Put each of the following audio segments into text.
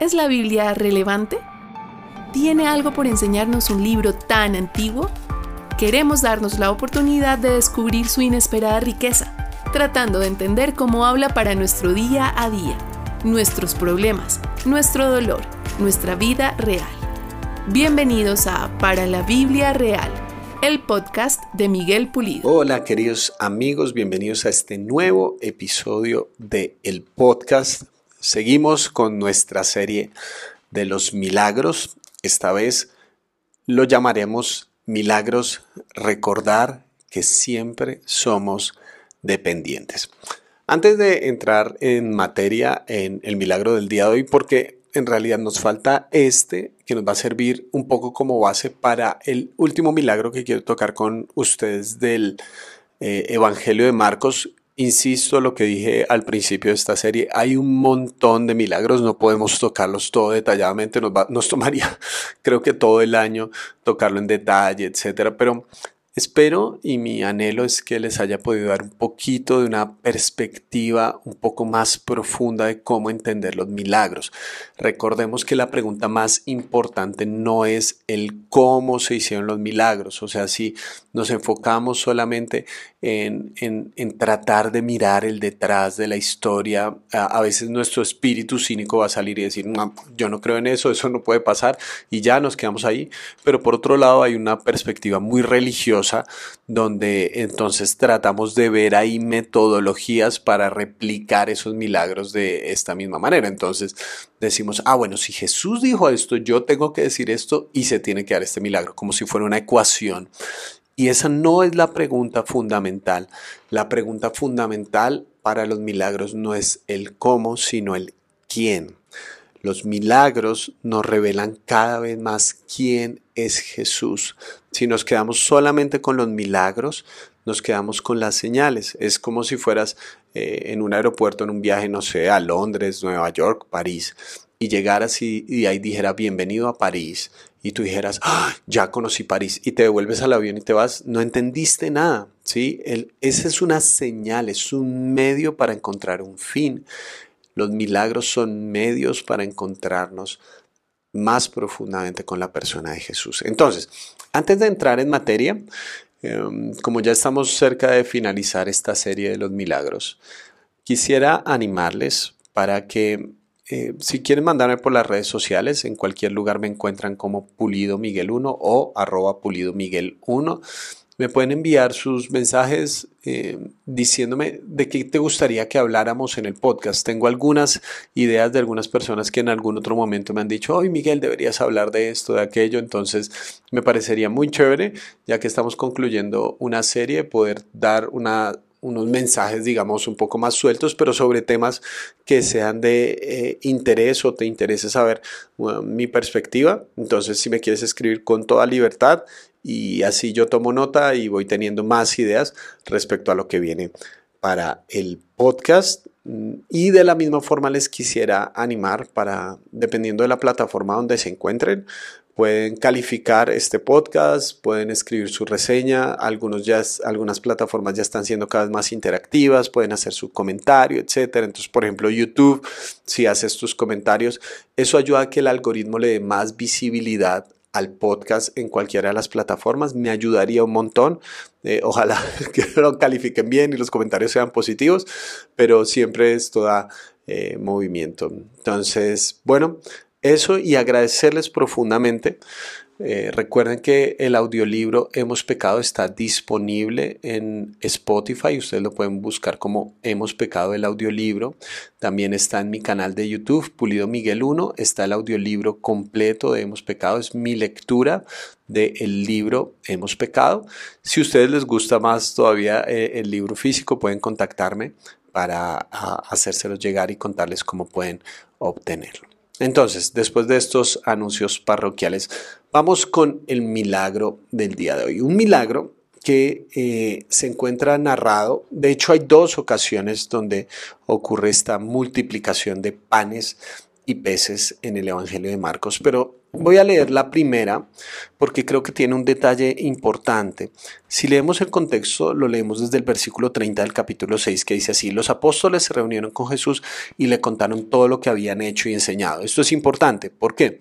¿Es la Biblia relevante? ¿Tiene algo por enseñarnos un libro tan antiguo? Queremos darnos la oportunidad de descubrir su inesperada riqueza, tratando de entender cómo habla para nuestro día a día, nuestros problemas, nuestro dolor, nuestra vida real. Bienvenidos a Para la Biblia Real, el podcast de Miguel Pulido. Hola queridos amigos, bienvenidos a este nuevo episodio de el podcast Seguimos con nuestra serie de los milagros. Esta vez lo llamaremos milagros recordar que siempre somos dependientes. Antes de entrar en materia en el milagro del día de hoy, porque en realidad nos falta este que nos va a servir un poco como base para el último milagro que quiero tocar con ustedes del eh, Evangelio de Marcos Insisto lo que dije al principio de esta serie, hay un montón de milagros, no podemos tocarlos todo detalladamente, nos, nos tomaría creo que todo el año tocarlo en detalle, etcétera, pero Espero y mi anhelo es que les haya podido dar un poquito de una perspectiva un poco más profunda de cómo entender los milagros. Recordemos que la pregunta más importante no es el cómo se hicieron los milagros, o sea, si nos enfocamos solamente en, tratar de mirar el detrás de la historia, a, veces nuestro espíritu cínico va a salir y decir, no, yo no creo en eso, eso no puede pasar y ya nos quedamos ahí, pero por otro lado hay una perspectiva muy religiosa donde entonces tratamos de ver ahí metodologías para replicar esos milagros de esta misma manera. Entonces decimos, ah, bueno, si Jesús dijo esto, yo tengo que decir esto y se tiene que dar este milagro, como si fuera una ecuación. Y esa no es la pregunta fundamental. La pregunta fundamental para los milagros no es el cómo, sino el quién. Los milagros nos revelan cada vez más quién es Jesús. Si nos quedamos solamente con los milagros, nos quedamos con las señales. Es como si fueras eh, en un aeropuerto, en un viaje, no sé, a Londres, Nueva York, París, y llegaras y, y ahí dijera bienvenido a París, y tú dijeras, ¡Ah, ya conocí París, y te devuelves al avión y te vas, no entendiste nada. ¿sí? El, esa es una señal, es un medio para encontrar un fin. Los milagros son medios para encontrarnos más profundamente con la persona de Jesús. Entonces, antes de entrar en materia, em, como ya estamos cerca de finalizar esta serie de los milagros, quisiera animarles para que eh, si quieren mandarme por las redes sociales, en cualquier lugar me encuentran como Pulido Miguel 1 o arroba Pulido Miguel 1 me pueden enviar sus mensajes eh, diciéndome de qué te gustaría que habláramos en el podcast. Tengo algunas ideas de algunas personas que en algún otro momento me han dicho, hoy Miguel, deberías hablar de esto, de aquello. Entonces me parecería muy chévere, ya que estamos concluyendo una serie, poder dar una unos mensajes, digamos, un poco más sueltos, pero sobre temas que sean de eh, interés o te interese saber mi perspectiva. Entonces, si me quieres escribir con toda libertad y así yo tomo nota y voy teniendo más ideas respecto a lo que viene para el podcast. Y de la misma forma les quisiera animar para, dependiendo de la plataforma donde se encuentren, Pueden calificar este podcast, pueden escribir su reseña, algunos ya, algunas plataformas ya están siendo cada vez más interactivas, pueden hacer su comentario, etc. Entonces, por ejemplo, YouTube, si haces tus comentarios, eso ayuda a que el algoritmo le dé más visibilidad al podcast en cualquiera de las plataformas. Me ayudaría un montón. Eh, ojalá que lo califiquen bien y los comentarios sean positivos, pero siempre esto da eh, movimiento. Entonces, bueno, eso y agradecerles profundamente. Eh, recuerden que el audiolibro Hemos Pecado está disponible en Spotify. Ustedes lo pueden buscar como Hemos Pecado el audiolibro. También está en mi canal de YouTube, Pulido Miguel 1. Está el audiolibro completo de Hemos Pecado. Es mi lectura del libro Hemos Pecado. Si a ustedes les gusta más todavía eh, el libro físico, pueden contactarme para hacérselo llegar y contarles cómo pueden obtenerlo. Entonces, después de estos anuncios parroquiales, vamos con el milagro del día de hoy. Un milagro que eh, se encuentra narrado. De hecho, hay dos ocasiones donde ocurre esta multiplicación de panes y peces en el Evangelio de Marcos, pero Voy a leer la primera porque creo que tiene un detalle importante. Si leemos el contexto, lo leemos desde el versículo 30 del capítulo 6 que dice así, los apóstoles se reunieron con Jesús y le contaron todo lo que habían hecho y enseñado. Esto es importante. ¿Por qué?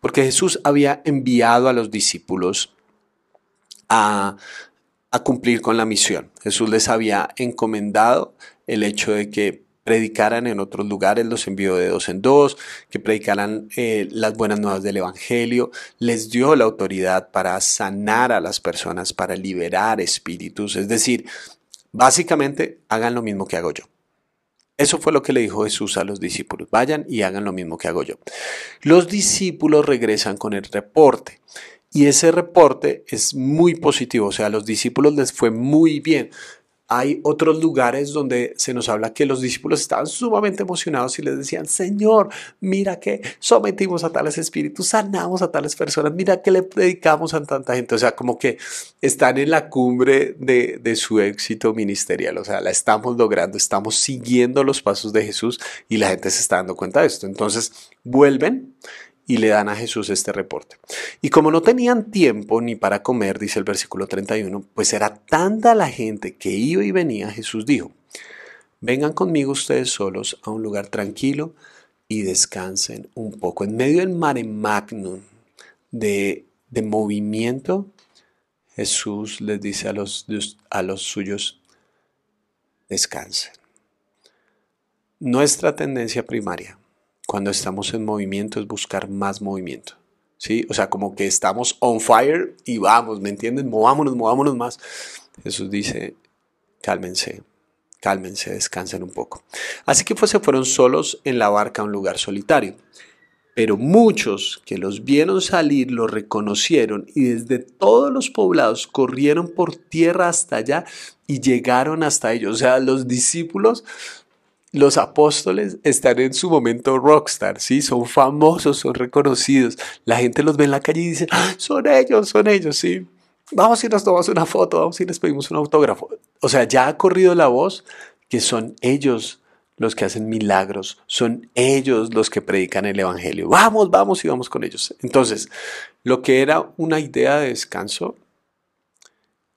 Porque Jesús había enviado a los discípulos a, a cumplir con la misión. Jesús les había encomendado el hecho de que predicaran en otros lugares, los envió de dos en dos, que predicaran eh, las buenas nuevas del Evangelio, les dio la autoridad para sanar a las personas, para liberar espíritus, es decir, básicamente hagan lo mismo que hago yo. Eso fue lo que le dijo Jesús a los discípulos, vayan y hagan lo mismo que hago yo. Los discípulos regresan con el reporte. Y ese reporte es muy positivo, o sea, a los discípulos les fue muy bien hay otros lugares donde se nos habla que los discípulos estaban sumamente emocionados y les decían, Señor, mira que sometimos a tales espíritus, sanamos a tales personas, mira que le predicamos a tanta gente. O sea, como que están en la cumbre de, de su éxito ministerial. O sea, la estamos logrando, estamos siguiendo los pasos de Jesús y la gente se está dando cuenta de esto. Entonces, vuelven y le dan a Jesús este reporte. Y como no tenían tiempo ni para comer, dice el versículo 31, pues era tanta la gente que iba y venía, Jesús dijo, vengan conmigo ustedes solos a un lugar tranquilo y descansen un poco. En medio del mare magnum de, de movimiento, Jesús les dice a los, a los suyos, descansen. Nuestra tendencia primaria cuando estamos en movimiento es buscar más movimiento. ¿Sí? O sea, como que estamos on fire y vamos, ¿me entienden? Movámonos, movámonos más. Jesús dice, cálmense, cálmense, descansen un poco. Así que pues se fueron solos en la barca a un lugar solitario. Pero muchos que los vieron salir los reconocieron y desde todos los poblados corrieron por tierra hasta allá y llegaron hasta ellos. O sea, los discípulos los apóstoles están en su momento rockstar, ¿sí? Son famosos, son reconocidos. La gente los ve en la calle y dice, ah, son ellos, son ellos, ¿sí? Vamos y nos tomamos una foto, vamos y les pedimos un autógrafo. O sea, ya ha corrido la voz que son ellos los que hacen milagros, son ellos los que predican el Evangelio. Vamos, vamos y vamos con ellos. Entonces, lo que era una idea de descanso,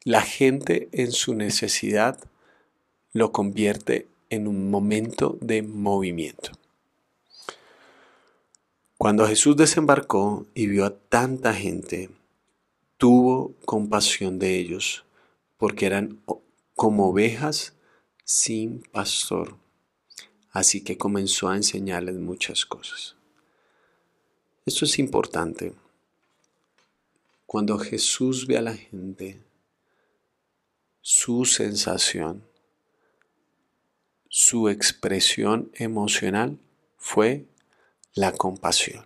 la gente en su necesidad lo convierte en un momento de movimiento. Cuando Jesús desembarcó y vio a tanta gente, tuvo compasión de ellos, porque eran como ovejas sin pastor. Así que comenzó a enseñarles muchas cosas. Esto es importante. Cuando Jesús ve a la gente, su sensación su expresión emocional fue la compasión.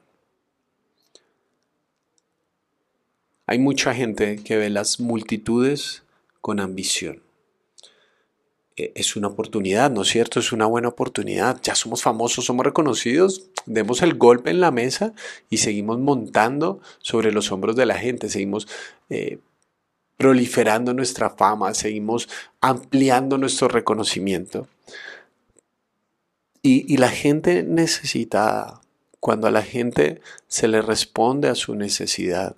Hay mucha gente que ve las multitudes con ambición. E, es una oportunidad, ¿no es cierto? Es una buena oportunidad. Ya somos famosos, somos reconocidos, demos el golpe en la mesa y seguimos montando sobre los hombros de la gente, seguimos eh, proliferando nuestra fama, seguimos ampliando nuestro reconocimiento. Y, la gente necesita, cuando a la gente se le responde a su necesidad,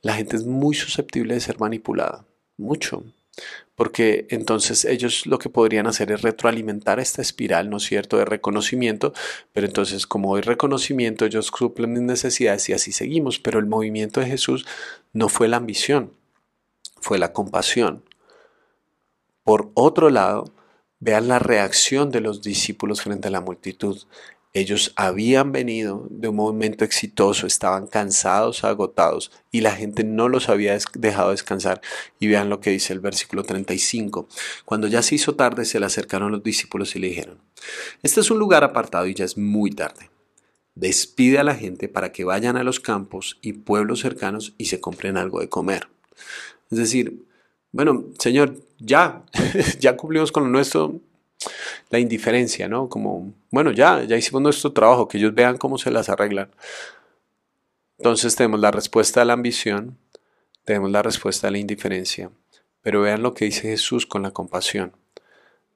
la gente es muy susceptible de ser manipulada, mucho. Porque entonces ellos lo que podrían hacer es retroalimentar esta espiral, ¿no es cierto?, de reconocimiento, pero entonces como hay reconocimiento, ellos suplen mis necesidades y así seguimos. Pero el movimiento de Jesús no fue la ambición, fue la compasión. Por otro lado, Vean la reacción de los discípulos frente a la multitud. Ellos habían venido de un momento exitoso, estaban cansados, agotados, y la gente no los había dejado descansar. Y vean lo que dice el versículo 35. Cuando ya se hizo tarde, se le acercaron los discípulos y le dijeron, este es un lugar apartado y ya es muy tarde. Despide a la gente para que vayan a los campos y pueblos cercanos y se compren algo de comer. Es decir, bueno, Señor, ya, ya cumplimos con nuestro, la indiferencia, ¿no? Como, bueno, ya, ya hicimos nuestro trabajo, que ellos vean cómo se las arreglan. Entonces tenemos la respuesta a la ambición, tenemos la respuesta a la indiferencia, pero vean lo que dice Jesús con la compasión.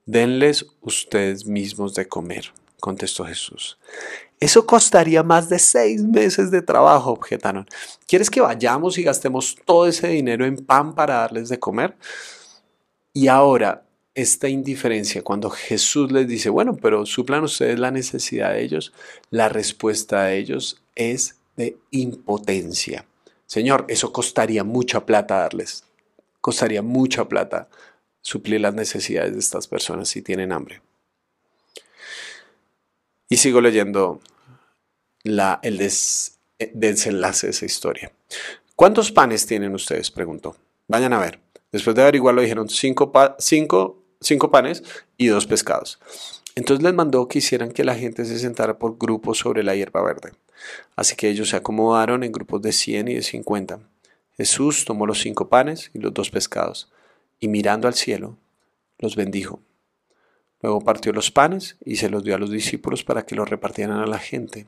Denles ustedes mismos de comer. contestó Jesús. Eso costaría más de seis meses de trabajo, objetaron. ¿Quieres que vayamos y gastemos todo ese dinero en pan para darles de comer? Y ahora, esta indiferencia, cuando Jesús les dice, bueno, pero suplan ustedes la necesidad de ellos, la respuesta de ellos es de impotencia. Señor, eso costaría mucha plata darles. Costaría mucha plata suplir las necesidades de estas personas si tienen hambre. Y sigo leyendo el eh, desenlace de esa historia. ¿Cuántos panes tienen ustedes? Preguntó. Vayan a ver. Después de averiguarlo dijeron cinco, cinco, panes y dos pescados. Entonces les mandó que hicieran que la gente se sentara por grupos sobre la hierba verde. Así que ellos se acomodaron en grupos de 100 y de 50. Jesús tomó los cinco panes y los dos pescados, y mirando al cielo, los bendijo. Luego partió los panes y se los dio a los discípulos para que los repartieran a la gente.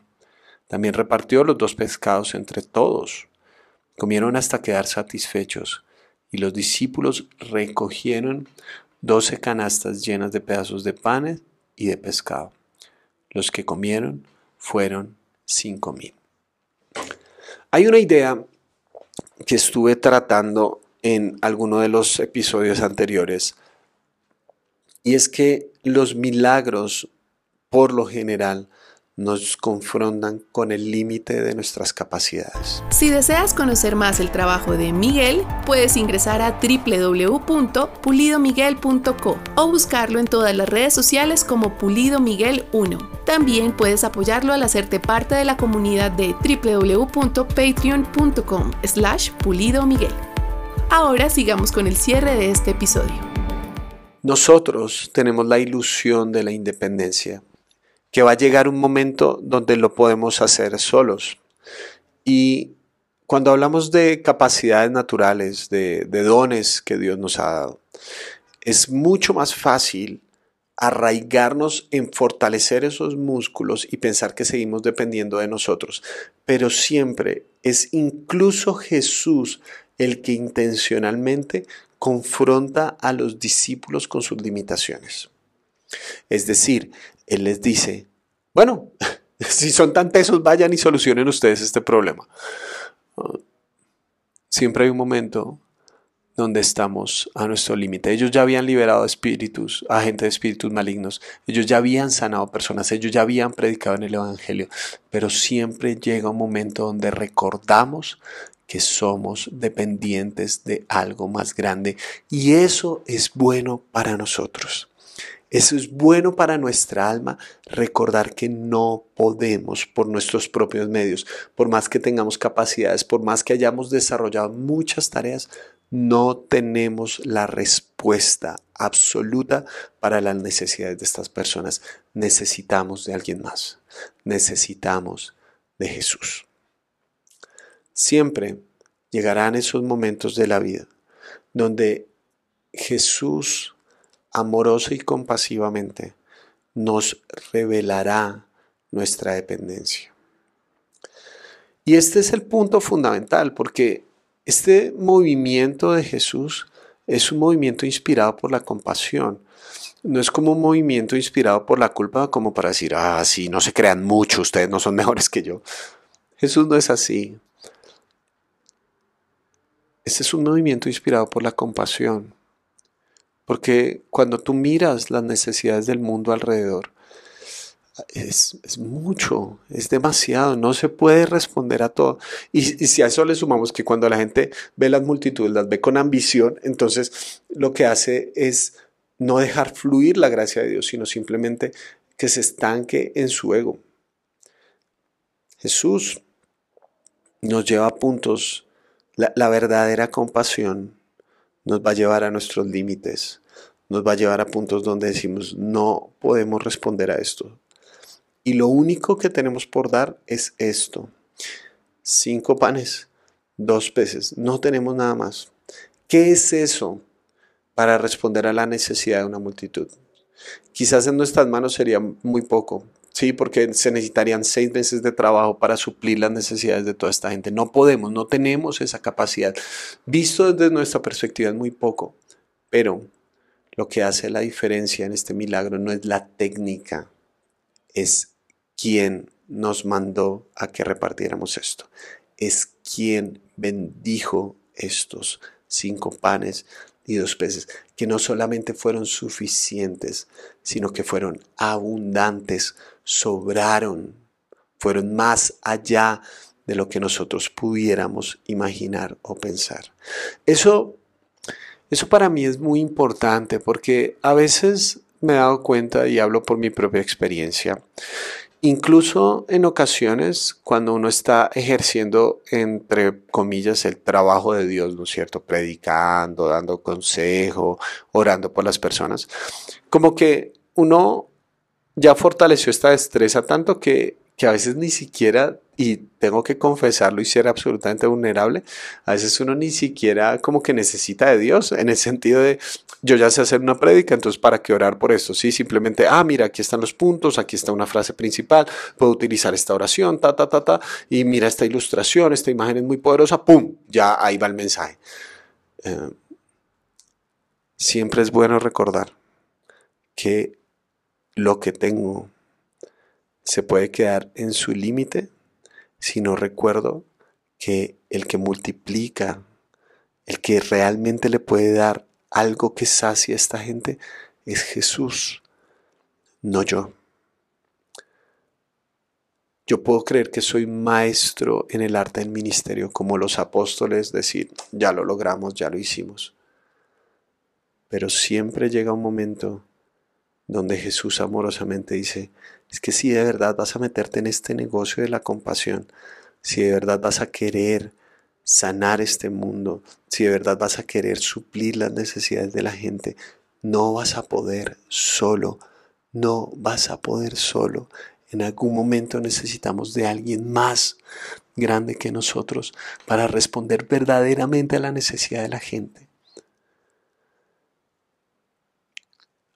También repartió los dos pescados entre todos. Comieron hasta quedar satisfechos, y los discípulos recogieron doce canastas llenas de pedazos de panes y de pescado. Los que comieron fueron cinco mil. Hay una idea que estuve tratando en alguno de los episodios anteriores y es que los milagros, por lo general, nos confrontan con el límite de nuestras capacidades. Si deseas conocer más el trabajo de Miguel, puedes ingresar a www.pulidomiguel.co o buscarlo en todas las redes sociales como Pulido Miguel 1. También puedes apoyarlo al hacerte parte de la comunidad de www.patreon.com slash Pulido Miguel. Ahora sigamos con el cierre de este episodio. Nosotros tenemos la ilusión de la independencia que va a llegar un momento donde lo podemos hacer solos. Y cuando hablamos de capacidades naturales, de, dones que Dios nos ha dado, es mucho más fácil arraigarnos en fortalecer esos músculos y pensar que seguimos dependiendo de nosotros. Pero siempre es incluso Jesús el que intencionalmente confronta a los discípulos con sus limitaciones. Es decir, él les dice, bueno, si son tan tesos, vayan y solucionen ustedes este problema. Siempre hay un momento donde estamos a nuestro límite. Ellos ya habían liberado espíritus, agentes de espíritus malignos, ellos ya habían sanado personas, ellos ya habían predicado en el Evangelio, pero siempre llega un momento donde recordamos que somos dependientes de algo más grande y eso es bueno para nosotros. Eso es bueno para nuestra alma, recordar que no podemos por nuestros propios medios, por más que tengamos capacidades, por más que hayamos desarrollado muchas tareas, no tenemos la respuesta absoluta para las necesidades de estas personas. Necesitamos de alguien más. Necesitamos de Jesús. Siempre llegarán esos momentos de la vida donde Jesús amorosa y compasivamente, nos revelará nuestra dependencia. Y este es el punto fundamental, porque este movimiento de Jesús es un movimiento inspirado por la compasión. No es como un movimiento inspirado por la culpa, como para decir, ah, sí, no se crean mucho, ustedes no son mejores que yo. Jesús no es así. Este es un movimiento inspirado por la compasión. Porque cuando tú miras las necesidades del mundo alrededor, es, mucho, es demasiado, no se puede responder a todo. Y, si a eso le sumamos que cuando la gente ve las multitudes, las ve con ambición, entonces lo que hace es no dejar fluir la gracia de Dios, sino simplemente que se estanque en su ego. Jesús nos lleva a puntos, la verdadera compasión nos va a llevar a nuestros límites, nos va a llevar a puntos donde decimos, no podemos responder a esto. Y lo único que tenemos por dar es esto. Cinco panes, dos peces, no tenemos nada más. ¿Qué es eso para responder a la necesidad de una multitud? Quizás en nuestras manos sería muy poco, Sí, porque se necesitarían seis meses de trabajo para suplir las necesidades de toda esta gente. No podemos, no tenemos esa capacidad. Visto desde nuestra perspectiva es muy poco, pero lo que hace la diferencia en este milagro no es la técnica, es quien nos mandó a que repartiéramos esto. Es quien bendijo estos cinco panes y dos peces, que no solamente fueron suficientes, sino que fueron abundantes, sobraron, fueron más allá de lo que nosotros pudiéramos imaginar o pensar. Eso, eso para mí es muy importante porque a veces me he dado cuenta y hablo por mi propia experiencia Incluso en ocasiones cuando uno está ejerciendo, entre comillas, el trabajo de Dios, ¿no es cierto? Predicando, dando consejo, orando por las personas, como que uno ya fortaleció esta destreza tanto que que a veces ni siquiera, y tengo que confesarlo y ser absolutamente vulnerable, a veces uno ni siquiera como que necesita de Dios, en el sentido de, yo ya sé hacer una prédica, entonces ¿para qué orar por esto? Sí, simplemente, ah, mira, aquí están los puntos, aquí está una frase principal, puedo utilizar esta oración, ta, ta, ta, ta, y mira esta ilustración, esta imagen es muy poderosa, ¡pum! Ya ahí va el mensaje. Eh, siempre es bueno recordar que lo que tengo se puede quedar en su límite si no recuerdo que el que multiplica, el que realmente le puede dar algo que sacia a esta gente es Jesús, no yo. Yo puedo creer que soy maestro en el arte del ministerio, como los apóstoles, decir, ya lo logramos, ya lo hicimos. Pero siempre llega un momento donde Jesús amorosamente dice, es que si de verdad vas a meterte en este negocio de la compasión, si de verdad vas a querer sanar este mundo, si de verdad vas a querer suplir las necesidades de la gente, no vas a poder solo, no vas a poder solo. En algún momento necesitamos de alguien más grande que nosotros para responder verdaderamente a la necesidad de la gente.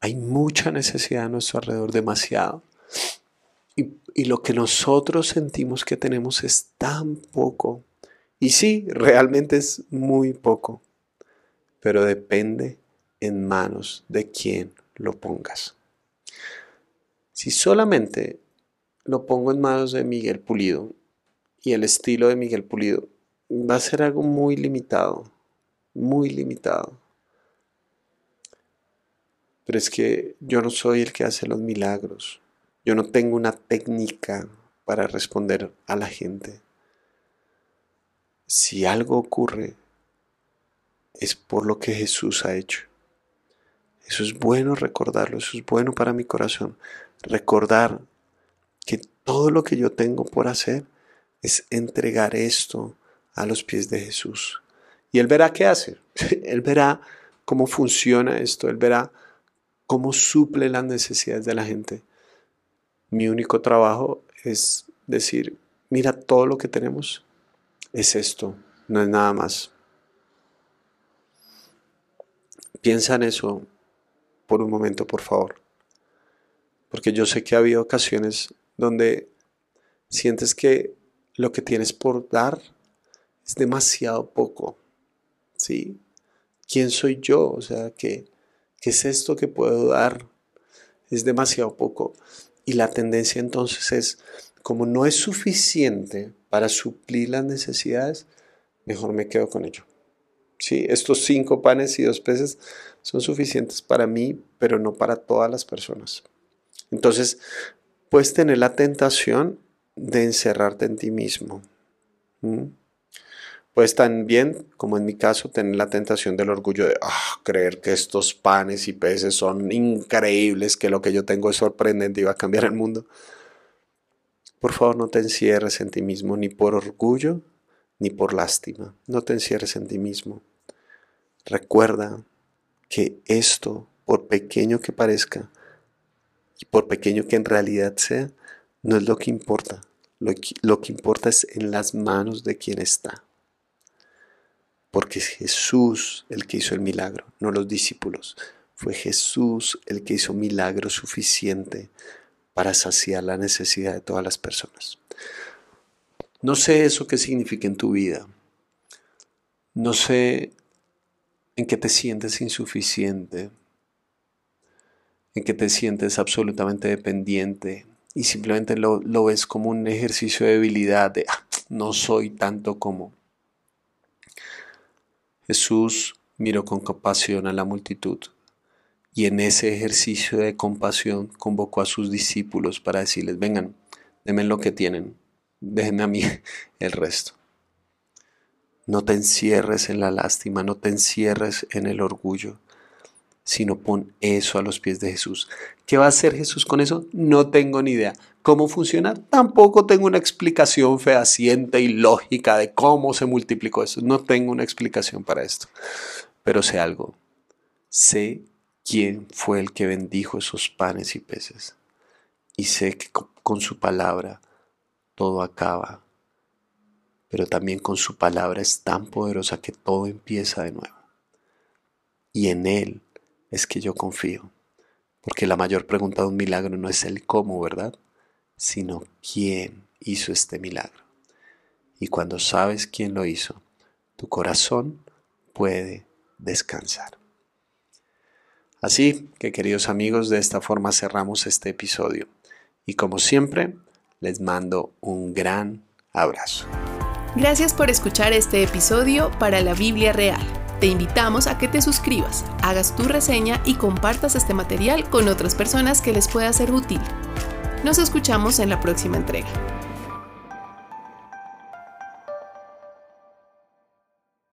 Hay mucha necesidad a nuestro alrededor, demasiado. Y, lo que nosotros sentimos que tenemos es tan poco. Y sí, realmente es muy poco. Pero depende en manos de quién lo pongas. Si solamente lo pongo en manos de Miguel Pulido y el estilo de Miguel Pulido, va a ser algo muy limitado, muy limitado. Pero es que yo no soy el que hace los milagros. Yo no tengo una técnica para responder a la gente. Si algo ocurre, es por lo que Jesús ha hecho. Eso es bueno recordarlo, eso es bueno para mi corazón. Recordar que todo lo que yo tengo por hacer es entregar esto a los pies de Jesús. Y Él verá qué hace. Él verá cómo funciona esto. Él verá cómo suple las necesidades de la gente. Mi único trabajo es decir, mira, todo lo que tenemos es esto, no es nada más. Piensa en eso por un momento, por favor. Porque yo sé que ha habido ocasiones donde sientes que lo que tienes por dar es demasiado poco. ¿Sí? ¿Quién soy yo? O sea, que ¿Qué es esto que puedo dar? Es demasiado poco. Y la tendencia entonces es, como no es suficiente para suplir las necesidades, mejor me quedo con ello. Sí, estos cinco panes y dos peces son suficientes para mí, pero no para todas las personas. Entonces, puedes tener la tentación de encerrarte en ti mismo. Puedes también, como en mi caso, tener la tentación del orgullo de ah, creer que estos panes y peces son increíbles, que lo que yo tengo es sorprendente y va a cambiar el mundo. Por favor, no te encierres en ti mismo, ni por orgullo, ni por lástima. No te encierres en ti mismo. Recuerda que esto, por pequeño que parezca, y por pequeño que en realidad sea, no es lo que importa. Lo que importa es en las manos de quien está porque es Jesús el que hizo el milagro, no los discípulos. Fue Jesús el que hizo milagro suficiente para saciar la necesidad de todas las personas. No sé eso qué significa en tu vida. No sé en qué te sientes insuficiente, en qué te sientes absolutamente dependiente y simplemente lo, ves como un ejercicio de debilidad, de ah, no soy tanto como. Jesús miró con compasión a la multitud y en ese ejercicio de compasión convocó a sus discípulos para decirles, vengan, denme lo que tienen, déjenme a mí el resto. No te encierres en la lástima, no te encierres en el orgullo, sino pon eso a los pies de Jesús. ¿Qué va a hacer Jesús con eso? No tengo ni idea. ¿Cómo funciona? Tampoco tengo una explicación fehaciente y lógica de cómo se multiplicó eso. No tengo una explicación para esto. Pero sé algo. Sé quién fue el que bendijo esos panes y peces. Y sé que con su palabra todo acaba. Pero también con su palabra es tan poderosa que todo empieza de nuevo. Y en Él es que yo confío. Porque la mayor pregunta de un milagro no es el cómo, ¿verdad? Sino quién hizo este milagro. Y cuando sabes quién lo hizo, tu corazón puede descansar. Así que queridos amigos, de esta forma cerramos este episodio. Y como siempre, les mando un gran abrazo. Gracias por escuchar este episodio para la Biblia Real. Te invitamos a que te suscribas, hagas tu reseña y compartas este material con otras personas que les pueda ser útil. Nos escuchamos en la próxima entrega.